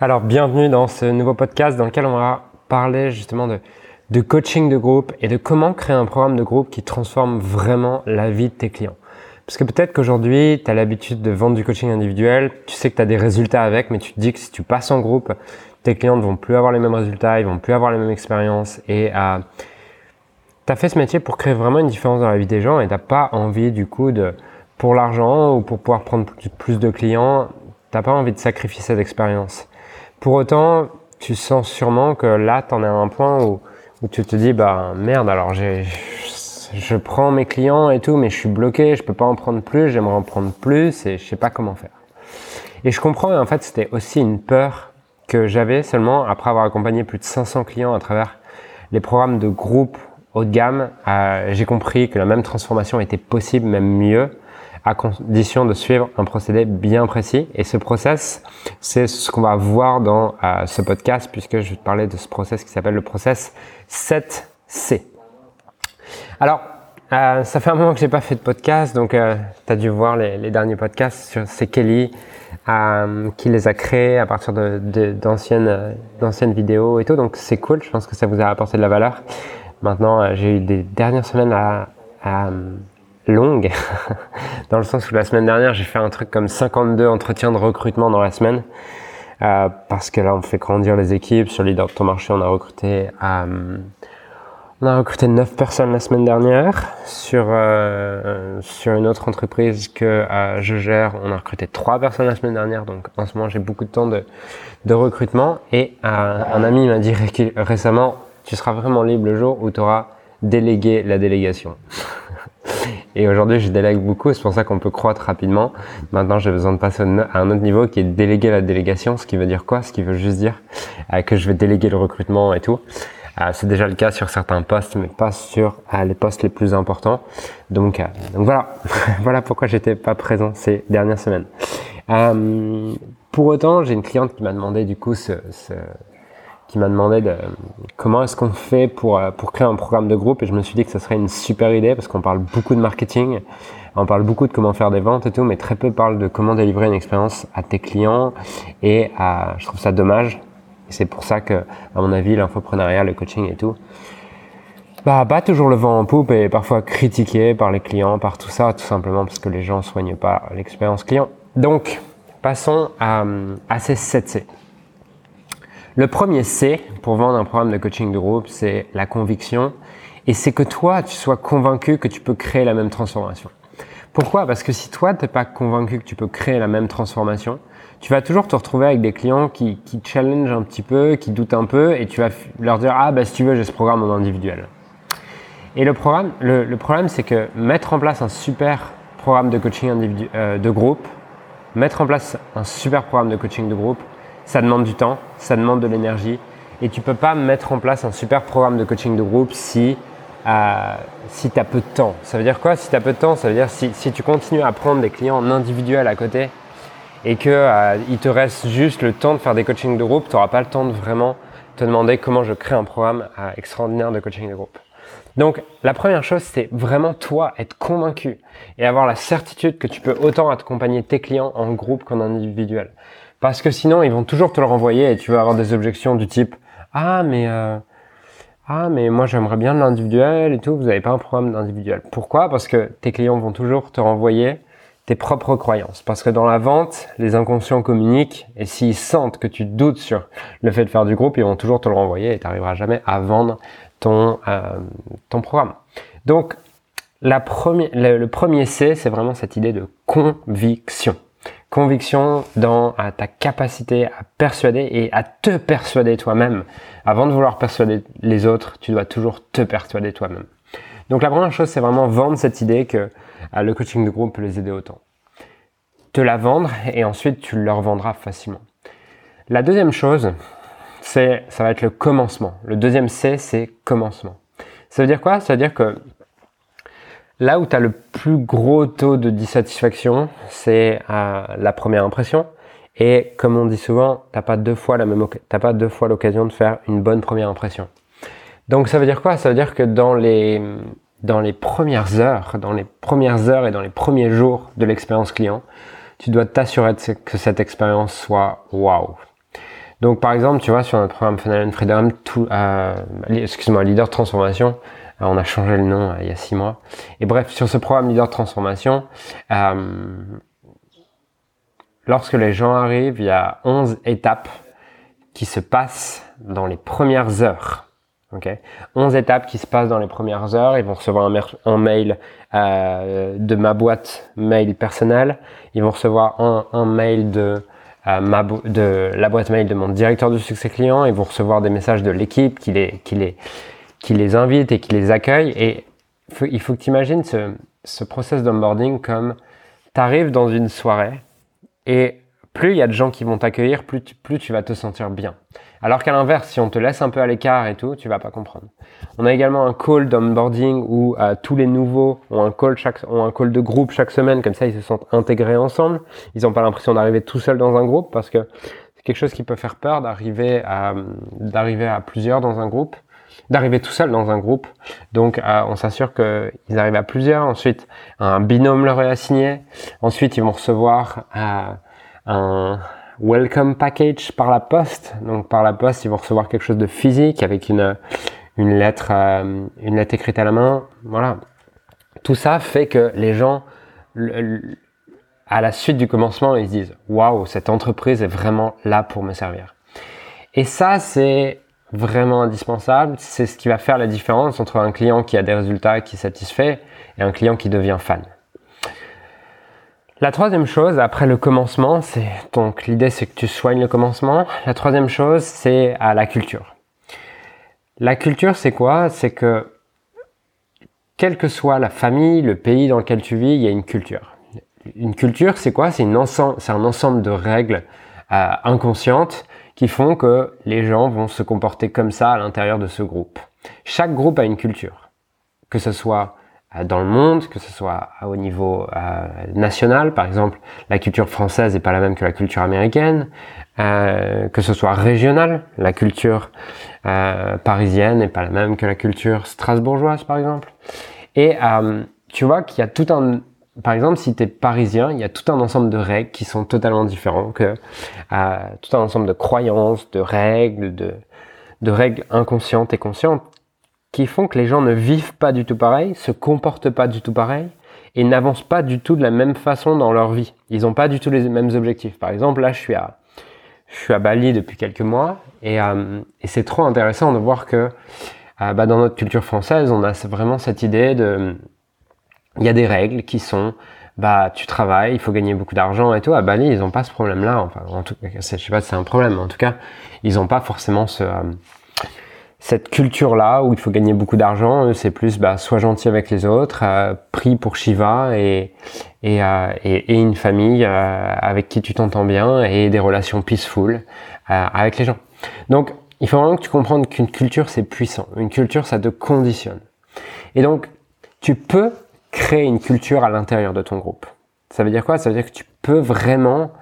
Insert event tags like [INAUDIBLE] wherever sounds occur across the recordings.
Alors, bienvenue dans ce nouveau podcast dans lequel on va parler justement de, coaching de groupe et de comment créer un programme de groupe qui transforme vraiment la vie de tes clients. Parce que peut-être qu'aujourd'hui, tu as l'habitude de vendre du coaching individuel, tu sais que tu as des résultats avec, mais tu te dis que si tu passes en groupe, tes clients ne vont plus avoir les mêmes résultats, ils vont plus avoir les mêmes expériences. Et euh, tu as fait ce métier pour créer vraiment une différence dans la vie des gens et tu pas envie du coup de, pour l'argent ou pour pouvoir prendre plus de clients, t'as pas envie de sacrifier cette expérience. Pour autant, tu sens sûrement que là, tu en es à un point où, où tu te dis, bah merde, alors j'ai, je prends mes clients et tout, mais je suis bloqué, je peux pas en prendre plus, j'aimerais en prendre plus et je sais pas comment faire. Et je comprends, et en fait, c'était aussi une peur que j'avais seulement après avoir accompagné plus de 500 clients à travers les programmes de groupe haut de gamme. Euh, j'ai compris que la même transformation était possible, même mieux, à condition de suivre un procédé bien précis. Et ce process, c'est ce qu'on va voir dans euh, ce podcast, puisque je vais te parler de ce process qui s'appelle le process 7C. Alors, euh, ça fait un moment que j'ai pas fait de podcast, donc euh, tu as dû voir les, derniers podcasts. C'est Kelly euh, qui les a créés à partir d'anciennes de, d'anciennes vidéos et tout, donc c'est cool. Je pense que ça vous a apporté de la valeur. Maintenant, j'ai eu des dernières semaines à longue, [LAUGHS] dans le sens où la semaine dernière, j'ai fait un truc comme 52 entretiens de recrutement dans la semaine, euh, parce que là, on fait grandir les équipes. Sur Leader de ton marché, on a recruté, euh, on a recruté 9 personnes la semaine dernière. Sur, euh, une autre entreprise que je gère, on a recruté 3 personnes la semaine dernière. Donc, en ce moment, j'ai beaucoup de temps de, de recrutement. Et un ami m'a dit récemment, tu seras vraiment libre le jour où tu auras délégué la délégation. Et aujourd'hui, je délègue beaucoup, c'est pour ça qu'on peut croître rapidement. Maintenant, j'ai besoin de passer à un autre niveau qui est déléguer la délégation, ce qui veut dire quoi Ce qui veut juste dire euh, que je vais déléguer le recrutement et tout. Euh, c'est déjà le cas sur certains postes, mais pas sur euh, les postes les plus importants. Donc, donc voilà, [LAUGHS] voilà pourquoi j'étais pas présent ces dernières semaines. pour autant, j'ai une cliente qui m'a demandé du coup ce, ce qui m'a demandé de, comment est-ce qu'on fait pour, euh, pour créer un programme de groupe et je me suis dit que ce serait une super idée parce qu'on parle beaucoup de marketing, on parle beaucoup de comment faire des ventes et tout, mais très peu parlent de comment délivrer une expérience à tes clients et je trouve ça dommage. Et c'est pour ça que, à mon avis, l'infoprenariat, le coaching et tout, bah, pas toujours le vent en poupe et parfois critiqué par les clients, par tout ça, tout simplement parce que les gens soignent pas l'expérience client. Donc, passons à, à ces 7C. Le premier C pour vendre un programme de coaching de groupe, c'est la conviction. Et c'est que toi, tu sois convaincu que tu peux créer la même transformation. Pourquoi? Parce que si toi, tu n'es pas convaincu que tu peux créer la même transformation, tu vas toujours te retrouver avec des clients qui, qui un petit peu, qui doutent un peu, et tu vas leur dire ah bah si tu veux j'ai ce programme en individuel. Et le programme, le, problème c'est que mettre en place un super programme de coaching euh, de groupe, mettre en place un super programme de coaching de groupe, ça demande du temps, ça demande de l'énergie. Et tu peux pas mettre en place un super programme de coaching de groupe si, euh, si tu as peu de temps. Ça veut dire quoi Si tu as peu de temps, ça veut dire si, si tu continues à prendre des clients en individuel à côté et que euh, il te reste juste le temps de faire des coachings de groupe, tu n'auras pas le temps de vraiment te demander comment je crée un programme euh, extraordinaire de coaching de groupe. Donc la première chose, c'est vraiment toi être convaincu et avoir la certitude que tu peux autant accompagner tes clients en groupe qu'en individuel. Parce que sinon, ils vont toujours te le renvoyer et tu vas avoir des objections du type Ah, mais euh, ah, mais moi j'aimerais bien de l'individuel et tout. Vous n'avez pas un programme d'individuel. Pourquoi? Parce que tes clients vont toujours te renvoyer tes propres croyances. Parce que dans la vente, les inconscients communiquent et s'ils sentent que tu doutes sur le fait de faire du groupe, ils vont toujours te le renvoyer et tu n'arriveras jamais à vendre ton, euh, ton programme. Donc, la première, le premier C, c'est vraiment cette idée de conviction conviction dans ta capacité à persuader et à te persuader toi-même. Avant de vouloir persuader les autres, tu dois toujours te persuader toi-même. Donc la première chose, c'est vraiment vendre cette idée que euh, le coaching de groupe peut les aider autant. Te la vendre et ensuite tu leur vendras facilement. La deuxième chose, c'est, ça va être le commencement. Le deuxième C, c'est commencement. Ça veut dire quoi? Ça veut dire que Là où tu as le plus gros taux de dissatisfaction, c'est euh, la première impression. Et comme on dit souvent, t'as pas deux fois la même, t'as pas deux fois l'occasion de faire une bonne première impression. Donc ça veut dire quoi? Ça veut dire que dans les dans les premières heures, dans les premières heures et dans les premiers jours de l'expérience client, tu dois t'assurer que cette expérience soit waouh. Donc par exemple, tu vois, sur notre programme Funnel and Freedom, tout, euh, excuse-moi, Leader Transformation, on a changé le nom euh, il y a six mois. Et bref, sur ce programme Leader Transformation, euh, lorsque les gens arrivent, il y a 11 étapes qui se passent dans les premières heures. Ok, 11 étapes qui se passent dans les premières heures. Ils vont recevoir un, mail euh, de ma boîte mail personnelle. Ils vont recevoir un, mail de euh, de la boîte mail de mon directeur de succès client. Ils vont recevoir des messages de l'équipe qui les, qui les, qui les invite et qui les accueille. Et il faut que tu imagines ce, ce process d'onboarding comme tu arrives dans une soirée et plus il y a de gens qui vont t'accueillir, plus tu, plus tu vas te sentir bien. Alors qu'à l'inverse, si on te laisse un peu à l'écart et tout, tu vas pas comprendre. On a également un call d'onboarding où euh, tous les nouveaux ont un call chaque, ont un call de groupe chaque semaine, comme ça ils se sentent intégrés ensemble. Ils n'ont pas l'impression d'arriver tout seul dans un groupe parce que c'est quelque chose qui peut faire peur d'arriver à d'arriver à plusieurs dans un groupe, d'arriver tout seul dans un groupe. Donc euh, on s'assure qu'ils arrivent à plusieurs. Ensuite, un binôme leur est assigné. Ensuite, ils vont recevoir euh, un welcome package par la poste. Donc par la poste, ils vont recevoir quelque chose de physique avec une, une lettre, euh, une lettre écrite à la main. Voilà. Tout ça fait que les gens, à la suite du commencement, ils se disent waouh, cette entreprise est vraiment là pour me servir. Et ça, c'est vraiment indispensable. C'est ce qui va faire la différence entre un client qui a des résultats, qui est satisfait, et un client qui devient fan. La troisième chose, après le commencement, c'est donc l'idée c'est que tu soignes le commencement. La troisième chose, c'est à la culture. La culture, c'est quoi? C'est que quelle que soit la famille, le pays dans lequel tu vis, il y a une culture. Une culture, c'est quoi? C'est un ensemble de règles euh, inconscientes qui font que les gens vont se comporter comme ça à l'intérieur de ce groupe. Chaque groupe a une culture, que ce soit euh, dans le monde, que ce soit au niveau euh, national, par exemple, la culture française n'est pas la même que la culture américaine, euh, que ce soit régional, la culture euh, parisienne n'est pas la même que la culture strasbourgeoise, par exemple. Et euh, tu vois qu'il y a tout un, par exemple, si tu es parisien, il y a tout un ensemble de règles qui sont totalement différents, que tout un ensemble de croyances, de règles, de, règles inconscientes et conscientes qui font que les gens ne vivent pas du tout pareil, se comportent pas du tout pareil et n'avancent pas du tout de la même façon dans leur vie. Ils n'ont pas du tout les mêmes objectifs. Par exemple, là, je suis à, Bali depuis quelques mois et, euh, et c'est trop intéressant de voir que euh, bah, dans notre culture française, on a vraiment cette idée de, il y a des règles qui sont, bah tu travailles, il faut gagner beaucoup d'argent et tout. À Bali, ils n'ont pas ce problème-là. Enfin, en tout, je sais pas si c'est un problème, en tout cas, ils n'ont pas forcément ce euh, cette culture-là où il faut gagner beaucoup d'argent, c'est plus bah, sois gentil avec les autres, euh, prie pour Shiva et, et, euh, et, et une famille euh, avec qui tu t'entends bien et des relations peaceful avec les gens. Donc, il faut vraiment que tu comprennes qu'une culture, c'est puissant. Une culture, ça te conditionne. Et donc, tu peux une culture à l'intérieur de ton groupe. Ça veut dire quoi? Ça veut dire que tu peux vraiment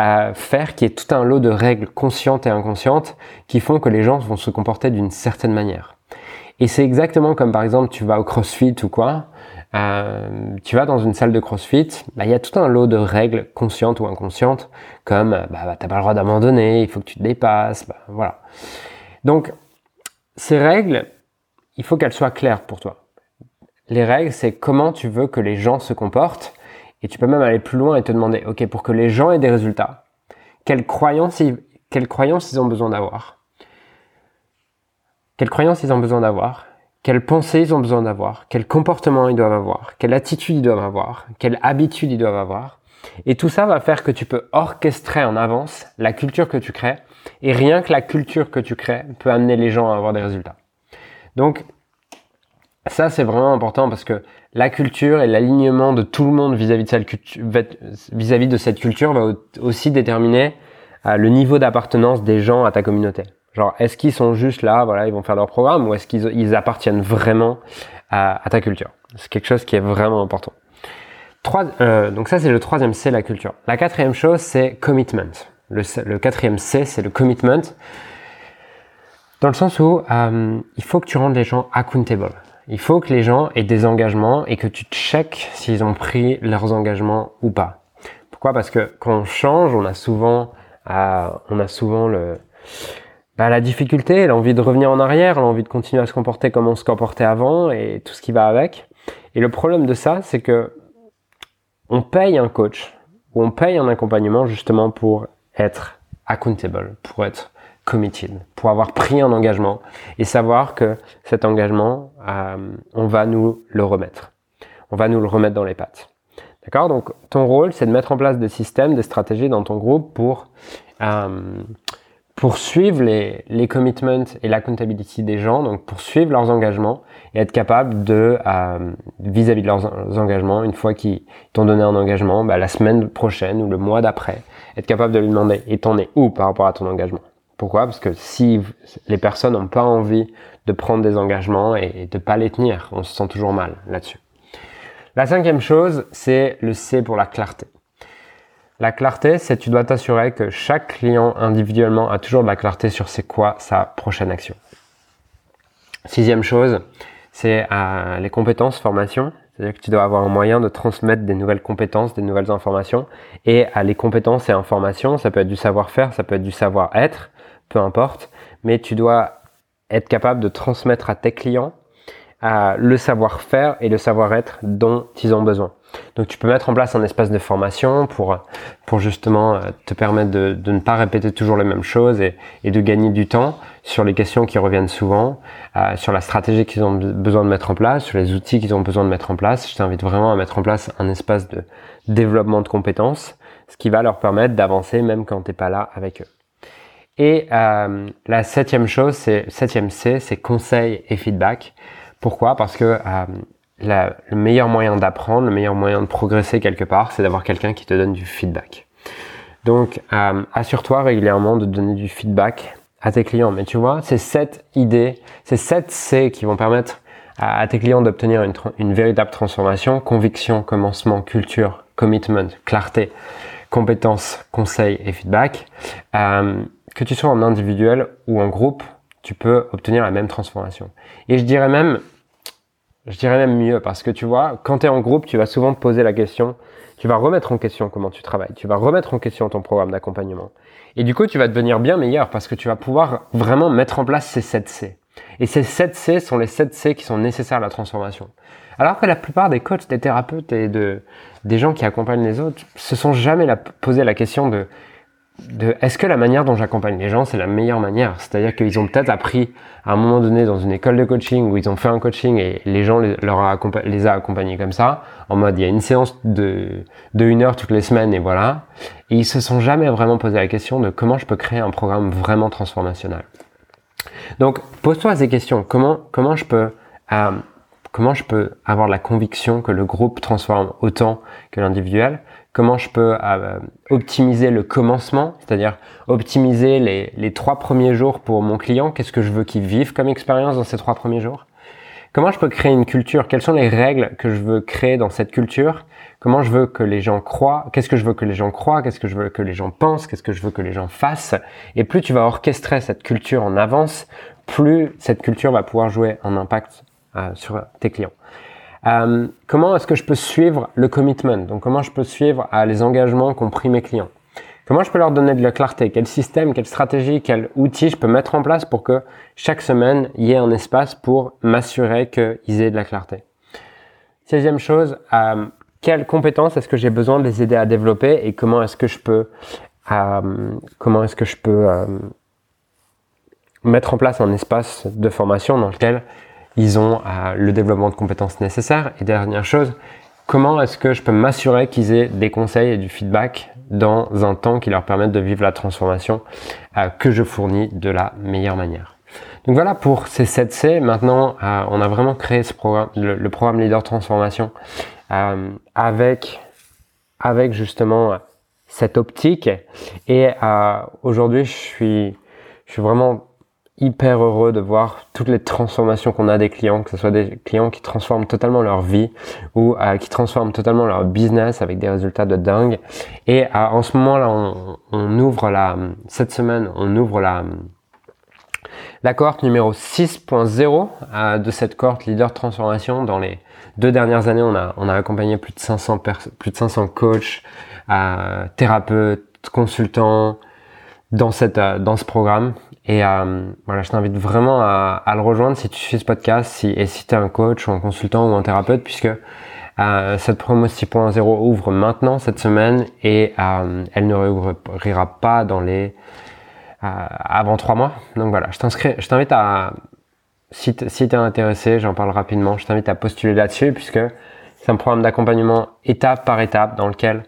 euh, faire qu'il y ait tout un lot de règles conscientes et inconscientes qui font que les gens vont se comporter d'une certaine manière. Et c'est exactement comme par exemple tu vas au CrossFit ou quoi, euh, tu vas dans une salle de CrossFit, bah, il y a tout un lot de règles conscientes ou inconscientes comme bah, bah, t'as pas le droit d'abandonner, il faut que tu te dépasses, bah, voilà. Donc ces règles, il faut qu'elles soient claires pour toi. Les règles, c'est comment tu veux que les gens se comportent. Et tu peux même aller plus loin et te demander, OK, pour que les gens aient des résultats, quelles croyances ils, quelles croyances ils ont besoin d'avoir? Quelles croyances ils ont besoin d'avoir? Quelles pensées ils ont besoin d'avoir? Quel comportement ils doivent avoir? Quelle attitude ils doivent avoir? Quelle habitude ils doivent avoir? Et tout ça va faire que tu peux orchestrer en avance la culture que tu crées. Et rien que la culture que tu crées peut amener les gens à avoir des résultats. Donc, ça, c'est vraiment important parce que la culture et l'alignement de tout le monde vis-à-vis de, cette culture, va aussi déterminer euh, le niveau d'appartenance des gens à ta communauté. Genre, est-ce qu'ils sont juste là, voilà, ils vont faire leur programme, ou est-ce qu'ils ils appartiennent vraiment à, ta culture? C'est quelque chose qui est vraiment important. Trois, euh, donc ça, c'est le troisième C, la culture. La quatrième chose, c'est commitment. Le, le quatrième C, c'est le commitment. Dans le sens où euh, il faut que tu rendes les gens accountable. Il faut que les gens aient des engagements et que tu checkes s'ils ont pris leurs engagements ou pas. Pourquoi? Parce que quand on change, on a souvent, euh, bah, la difficulté, l'envie de revenir en arrière, l'envie de continuer à se comporter comme on se comportait avant et tout ce qui va avec. Et le problème de ça, c'est que on paye un coach ou on paye un accompagnement justement pour être accountable, pour être committed, pour avoir pris un engagement et savoir que cet engagement, euh, on va nous le remettre. On va nous le remettre dans les pattes. D'accord? Donc ton rôle, c'est de mettre en place des systèmes, des stratégies dans ton groupe pour euh, pour suivre les, les commitments et l'accountability des gens, donc pour suivre leurs engagements et être capable de, euh, vis-à-vis de leurs engagements, une fois qu'ils t'ont donné un engagement, bah, la semaine prochaine ou le mois d'après, être capable de lui demander et t'en es où par rapport à ton engagement? Pourquoi? Parce que si les personnes n'ont pas envie de prendre des engagements et, de pas les tenir, on se sent toujours mal là-dessus. La cinquième chose, c'est le C pour la clarté. La clarté, c'est tu dois t'assurer que chaque client individuellement a toujours de la clarté sur c'est quoi sa prochaine action. Sixième chose, c'est euh, les compétences, formation. C'est-à-dire que tu dois avoir un moyen de transmettre des nouvelles compétences, des nouvelles informations. Et à les compétences et informations, ça peut être du savoir-faire, ça peut être du savoir-être, peu importe. Mais tu dois être capable de transmettre à tes clients le savoir-faire et le savoir-être dont ils ont besoin. Donc tu peux mettre en place un espace de formation pour, pour justement euh, te permettre de, de ne pas répéter toujours les mêmes choses et, et, de gagner du temps sur les questions qui reviennent souvent, euh, sur la stratégie qu'ils ont besoin de mettre en place, sur les outils qu'ils ont besoin de mettre en place. Je t'invite vraiment à mettre en place un espace de développement de compétences, ce qui va leur permettre d'avancer même quand tu n'es pas là avec eux. Et euh, la septième chose, c'est septième C, c'est conseil et feedback. Pourquoi? Parce que euh, le meilleur moyen d'apprendre, le meilleur moyen de progresser quelque part, c'est d'avoir quelqu'un qui te donne du feedback. Donc, euh, assure-toi régulièrement de donner du feedback à tes clients. Mais tu vois, c'est cette idée, c'est sept C qui vont permettre à, tes clients d'obtenir une, une, véritable transformation, conviction, commencement, culture, commitment, clarté, compétence, conseil et feedback. Euh, que tu sois en individuel ou en groupe, tu peux obtenir la même transformation. Et je dirais même, je dirais même mieux, parce que tu vois, quand tu es en groupe, tu vas souvent te poser la question, tu vas remettre en question comment tu travailles, tu vas remettre en question ton programme d'accompagnement. Et du coup, tu vas devenir bien meilleur parce que tu vas pouvoir vraiment mettre en place ces 7 C. Et ces 7 C sont les 7 C qui sont nécessaires à la transformation. Alors que la plupart des coachs, des thérapeutes et de, des gens qui accompagnent les autres se sont jamais la, posé la question de de est-ce que la manière dont j'accompagne les gens, c'est la meilleure manière? C'est-à-dire qu'ils ont peut-être appris à un moment donné dans une école de coaching où ils ont fait un coaching et les gens les, leur a, les a accompagnés comme ça, en mode il y a une séance de, de une heure toutes les semaines et voilà. Et ils se sont jamais vraiment posé la question de comment je peux créer un programme vraiment transformationnel. Donc pose-toi ces questions. Comment, comment je peux... Euh, comment je peux avoir la conviction que le groupe transforme autant que l'individuel? Comment je peux euh, optimiser le commencement, c'est-à-dire optimiser les, trois premiers jours pour mon client, qu'est-ce que je veux qu'il vive comme expérience dans ces trois premiers jours, comment je peux créer une culture, quelles sont les règles que je veux créer dans cette culture, comment je veux que les gens croient, qu'est-ce que je veux que les gens croient, qu'est-ce que je veux que les gens pensent, qu'est-ce que je veux que les gens fassent, et plus tu vas orchestrer cette culture en avance, plus cette culture va pouvoir jouer un impact euh, sur tes clients. Euh, comment est-ce que je peux suivre le commitment? Donc comment je peux suivre euh, les engagements qu'ont pris mes clients? Comment je peux leur donner de la clarté? Quel système, quelle stratégie, quel outil je peux mettre en place pour que chaque semaine, il y ait un espace pour m'assurer qu'ils aient de la clarté? 16 chose, euh, quelles compétences est-ce que j'ai besoin de les aider à développer et comment est-ce que je peux, comment est-ce que je peux mettre en place un espace de formation dans lequel ils ont euh, le développement de compétences nécessaires. Et dernière chose, comment est-ce que je peux m'assurer qu'ils aient des conseils et du feedback dans un temps qui leur permette de vivre la transformation euh, que je fournis de la meilleure manière? Donc voilà pour ces 7 C. Maintenant, euh, on a vraiment créé ce programme, le, programme Leader Transformation avec, avec justement cette optique. Et aujourd'hui, je suis, je suis vraiment hyper heureux de voir toutes les transformations qu'on a des clients, que ce soit des clients qui transforment totalement leur vie ou euh, qui transforment totalement leur business avec des résultats de dingue. Et euh, en ce moment-là, on, on, ouvre la, cette semaine, on ouvre la, la cohorte numéro 6.0 euh, de cette cohorte leader transformation. Dans les deux dernières années, on a, on a accompagné plus de 500 plus de 500 coachs, thérapeutes, consultants, dans cette dans ce programme et voilà je t'invite vraiment à, à, le rejoindre si tu suis ce podcast si, et si tu es un coach ou un consultant ou un thérapeute puisque euh, cette promo 6.0 ouvre maintenant cette semaine et euh, elle ne réouvrira pas dans les euh, avant trois mois. Donc voilà, je t'inscris, je t'invite à si tu es intéressé, j'en parle rapidement, je t'invite à postuler là-dessus puisque c'est un programme d'accompagnement étape par étape dans lequel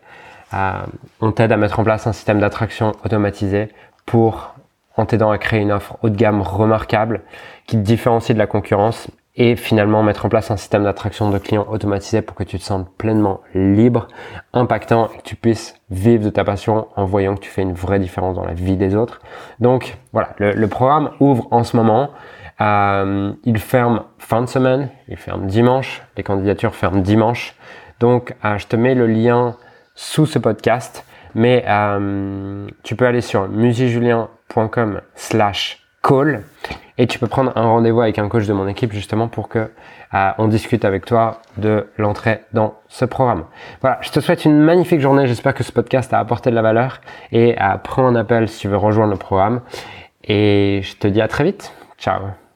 on t'aide à mettre en place un système d'attraction automatisé pour en t'aidant à créer une offre haut de gamme remarquable qui te différencie de la concurrence et finalement mettre en place un système d'attraction de clients automatisé pour que tu te sentes pleinement libre, impactant et que tu puisses vivre de ta passion en voyant que tu fais une vraie différence dans la vie des autres. Donc voilà, le, programme ouvre en ce moment. Euh, il ferme fin de semaine, il ferme dimanche, les candidatures ferment dimanche. Donc euh, je te mets le lien sous ce podcast, mais euh, tu peux aller sur musijulien.com slash call et tu peux prendre un rendez-vous avec un coach de mon équipe justement pour que euh, on discute avec toi de l'entrée dans ce programme. Voilà, je te souhaite une magnifique journée. J'espère que ce podcast a apporté de la valeur et euh, prends un appel si tu veux rejoindre le programme. Et je te dis à très vite. Ciao.